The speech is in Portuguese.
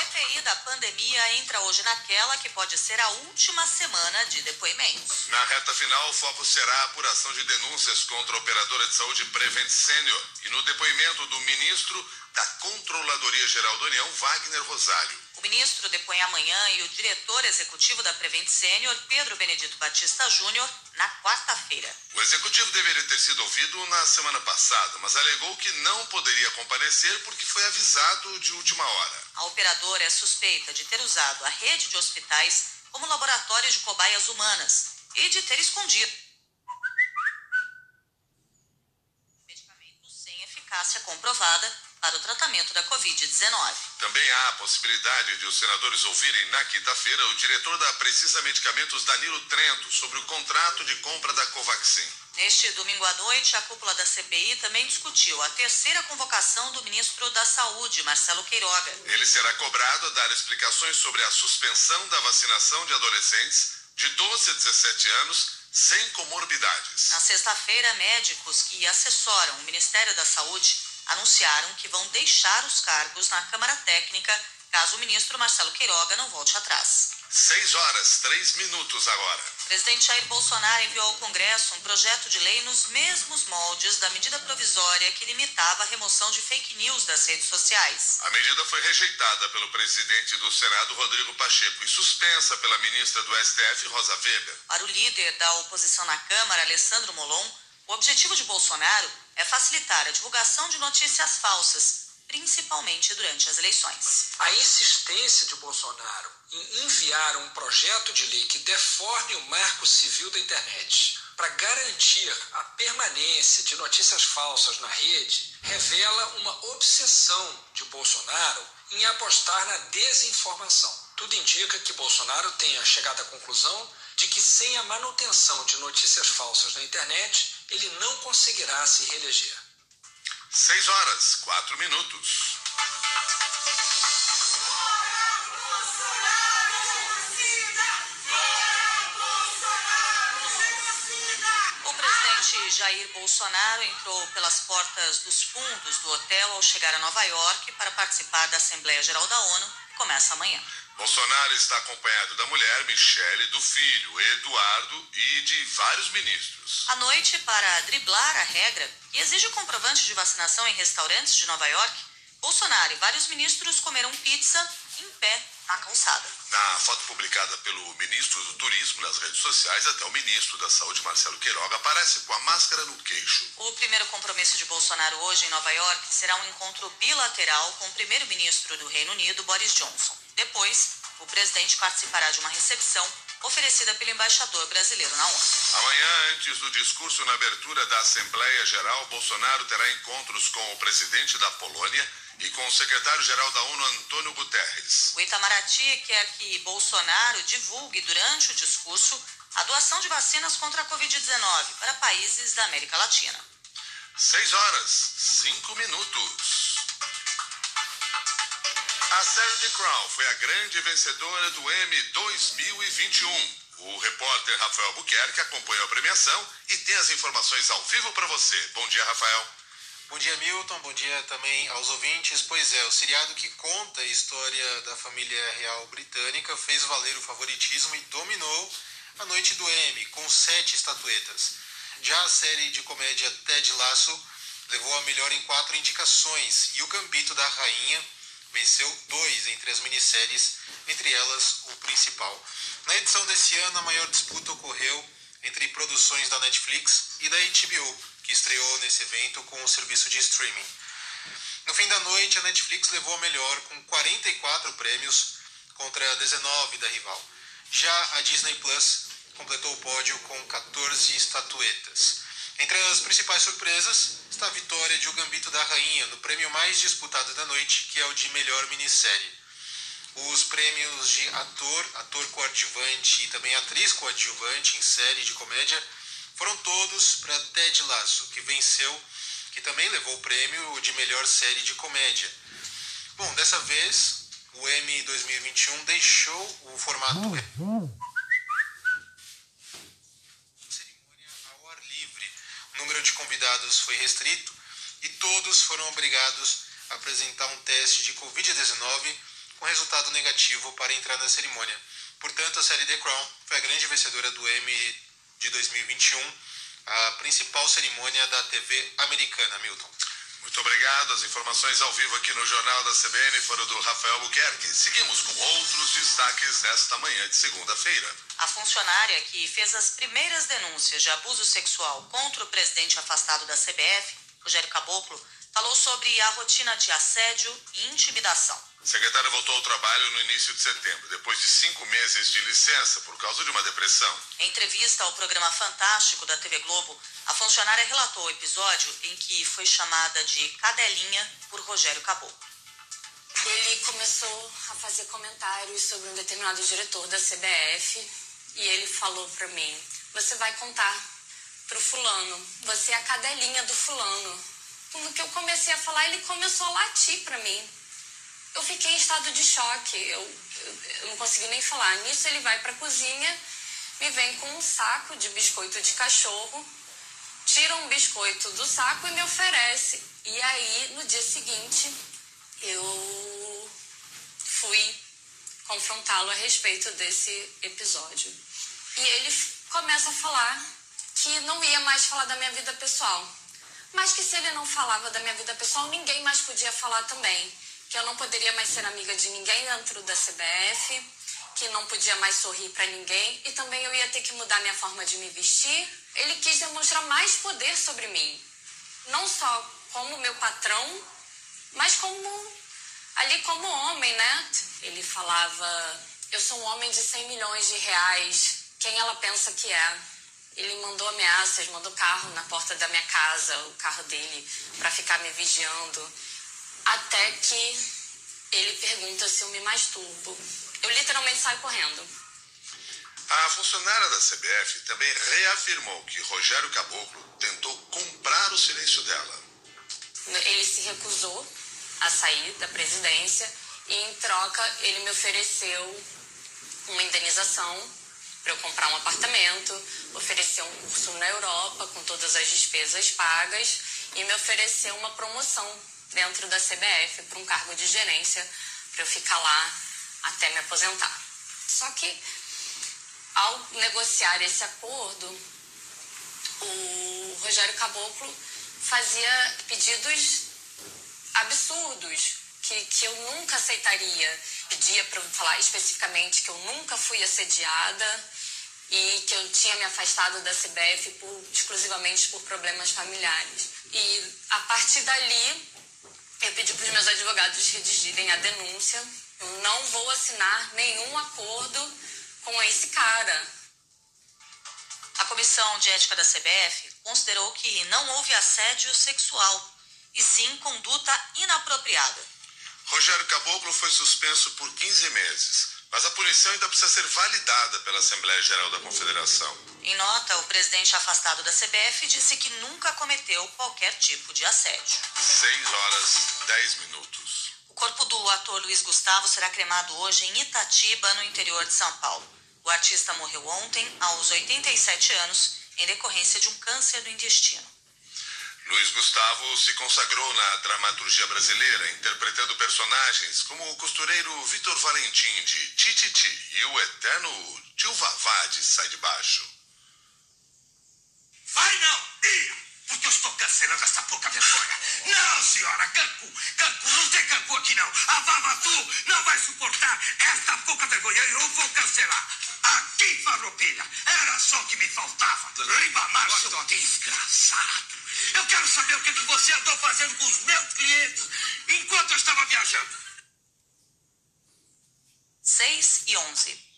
CPI da pandemia entra hoje naquela que pode ser a última semana de depoimentos. Na reta final, o foco será a apuração de denúncias contra a operadora de saúde Prevent Senior e no depoimento do ministro da Controladoria Geral da União, Wagner Rosário. O ministro depõe amanhã e o diretor executivo da Prevent Senior, Pedro Benedito Batista Júnior, na quarta-feira. O executivo deveria ter sido ouvido na semana passada, mas alegou que não poderia comparecer porque foi avisado de última hora. A operadora é suspeita de ter usado a rede de hospitais como laboratório de cobaias humanas e de ter escondido medicamentos sem eficácia comprovada para o tratamento da Covid-19. Também há a possibilidade de os senadores ouvirem na quinta-feira o diretor da Precisa Medicamentos, Danilo Trento, sobre o contrato de compra da Covaxin. Neste domingo à noite, a cúpula da CPI também discutiu a terceira convocação do ministro da Saúde, Marcelo Queiroga. Ele será cobrado a dar explicações sobre a suspensão da vacinação de adolescentes de 12 a 17 anos sem comorbidades. Na sexta-feira, médicos que assessoram o Ministério da Saúde anunciaram que vão deixar os cargos na Câmara Técnica caso o ministro Marcelo Queiroga não volte atrás. Seis horas, três minutos agora. O presidente Jair Bolsonaro enviou ao Congresso um projeto de lei nos mesmos moldes da medida provisória que limitava a remoção de fake news das redes sociais. A medida foi rejeitada pelo presidente do Senado, Rodrigo Pacheco, e suspensa pela ministra do STF, Rosa Weber. Para o líder da oposição na Câmara, Alessandro Molon, o objetivo de Bolsonaro é facilitar a divulgação de notícias falsas, principalmente durante as eleições. A insistência de Bolsonaro em enviar um projeto de lei que deforme o marco civil da internet para garantir a permanência de notícias falsas na rede revela uma obsessão de Bolsonaro em apostar na desinformação. Tudo indica que Bolsonaro tenha chegado à conclusão de que sem a manutenção de notícias falsas na internet, ele não conseguirá se reeleger. Seis horas, quatro minutos. O presidente Jair Bolsonaro entrou pelas portas dos fundos do hotel ao chegar a Nova York para participar da Assembleia Geral da ONU, que começa amanhã. Bolsonaro está acompanhado da mulher Michele, do filho Eduardo e de vários ministros. À noite, para driblar a regra que exige o comprovante de vacinação em restaurantes de Nova York, Bolsonaro e vários ministros comeram pizza em pé na calçada. Na foto publicada pelo ministro do Turismo nas redes sociais, até o ministro da Saúde, Marcelo Queiroga, aparece com a máscara no queixo. O primeiro compromisso de Bolsonaro hoje em Nova York será um encontro bilateral com o primeiro-ministro do Reino Unido, Boris Johnson. Depois, o presidente participará de uma recepção oferecida pelo embaixador brasileiro na ONU. Amanhã, antes do discurso na abertura da Assembleia Geral, Bolsonaro terá encontros com o presidente da Polônia e com o secretário-geral da ONU, Antônio Guterres. O Itamaraty quer que Bolsonaro divulgue durante o discurso a doação de vacinas contra a Covid-19 para países da América Latina. Seis horas, cinco minutos. A série The Crown foi a grande vencedora do Emmy 2021. O repórter Rafael Buquerque acompanhou a premiação e tem as informações ao vivo para você. Bom dia, Rafael. Bom dia, Milton. Bom dia também aos ouvintes. Pois é, o seriado que conta a história da família real britânica fez valer o favoritismo e dominou a noite do Emmy, com sete estatuetas. Já a série de comédia Ted Lasso levou a melhor em quatro indicações e o Gambito da Rainha venceu dois entre as minisséries, entre elas o principal. Na edição desse ano, a maior disputa ocorreu entre produções da Netflix e da HBO, que estreou nesse evento com o serviço de streaming. No fim da noite, a Netflix levou a melhor com 44 prêmios contra 19 da rival. Já a Disney Plus completou o pódio com 14 estatuetas. Entre as principais surpresas está a vitória de O Gambito da Rainha no prêmio mais disputado da noite, que é o de melhor minissérie. Os prêmios de ator, ator coadjuvante e também atriz coadjuvante em série de comédia foram todos para Ted Lasso, que venceu, que também levou o prêmio de melhor série de comédia. Bom, dessa vez o Emmy 2021 deixou o formato cerimônia ao ar livre. O número de convidados foi restrito e todos foram obrigados a apresentar um teste de Covid-19 com resultado negativo para entrar na cerimônia. Portanto, a série The Crown foi a grande vencedora do Emmy de 2021, a principal cerimônia da TV americana, Milton. Muito obrigado. As informações ao vivo aqui no Jornal da CBN foram do Rafael Buquerque. Seguimos com outros destaques nesta manhã de segunda-feira. A funcionária que fez as primeiras denúncias de abuso sexual contra o presidente afastado da CBF, Rogério Caboclo, falou sobre a rotina de assédio e intimidação. A secretária voltou ao trabalho no início de setembro, depois de cinco meses de licença por causa de uma depressão. Em entrevista ao programa Fantástico da TV Globo, a funcionária relatou o episódio em que foi chamada de cadelinha por Rogério Caboclo. Ele começou a fazer comentários sobre um determinado diretor da CBF e ele falou para mim: Você vai contar pro fulano, você é a cadelinha do fulano. Quando que eu comecei a falar, ele começou a latir para mim. Eu fiquei em estado de choque, eu, eu não consegui nem falar. Nisso ele vai para a cozinha, me vem com um saco de biscoito de cachorro, tira um biscoito do saco e me oferece. E aí, no dia seguinte, eu fui confrontá-lo a respeito desse episódio. E ele começa a falar que não ia mais falar da minha vida pessoal. Mas que se ele não falava da minha vida pessoal, ninguém mais podia falar também que eu não poderia mais ser amiga de ninguém dentro da CBF, que não podia mais sorrir para ninguém e também eu ia ter que mudar minha forma de me vestir. Ele quis demonstrar mais poder sobre mim, não só como meu patrão, mas como ali como homem, né? Ele falava: "Eu sou um homem de 100 milhões de reais. Quem ela pensa que é?" Ele mandou ameaças, mandou carro na porta da minha casa, o carro dele, para ficar me vigiando até que ele pergunta se eu me masturbo. Eu literalmente saio correndo. A funcionária da CBF também reafirmou que Rogério Caboclo tentou comprar o silêncio dela. Ele se recusou a sair da presidência e, em troca, ele me ofereceu uma indenização para eu comprar um apartamento, ofereceu um curso na Europa com todas as despesas pagas e me ofereceu uma promoção dentro da CBF para um cargo de gerência para eu ficar lá até me aposentar. Só que ao negociar esse acordo, o Rogério Caboclo fazia pedidos absurdos que, que eu nunca aceitaria. Pedia para falar especificamente que eu nunca fui assediada e que eu tinha me afastado da CBF por, exclusivamente por problemas familiares. E a partir dali eu pedi para os meus advogados redigirem a denúncia. Eu não vou assinar nenhum acordo com esse cara. A Comissão de Ética da CBF considerou que não houve assédio sexual, e sim conduta inapropriada. Rogério Caboclo foi suspenso por 15 meses, mas a punição ainda precisa ser validada pela Assembleia Geral da Confederação. Em nota, o presidente afastado da CBF disse que nunca cometeu qualquer tipo de assédio. 6 horas 10 minutos. O corpo do ator Luiz Gustavo será cremado hoje em Itatiba, no interior de São Paulo. O artista morreu ontem, aos 87 anos, em decorrência de um câncer do intestino. Luiz Gustavo se consagrou na dramaturgia brasileira, interpretando personagens como o costureiro Vitor Valentim de Tititi e o eterno Tio Vavá de Sai de Baixo. Vai não! Ia! Porque eu estou cancelando essa pouca vergonha. Não, senhora, Cancún. Cancún, não tem Cancún aqui não. A Vavatu não vai suportar esta pouca vergonha. Eu vou cancelar. Aqui, farroupilha. Era só o que me faltava. Ribamar, seu desgraçado. Eu quero saber o que, que você andou fazendo com os meus clientes enquanto eu estava viajando. 6 e 11.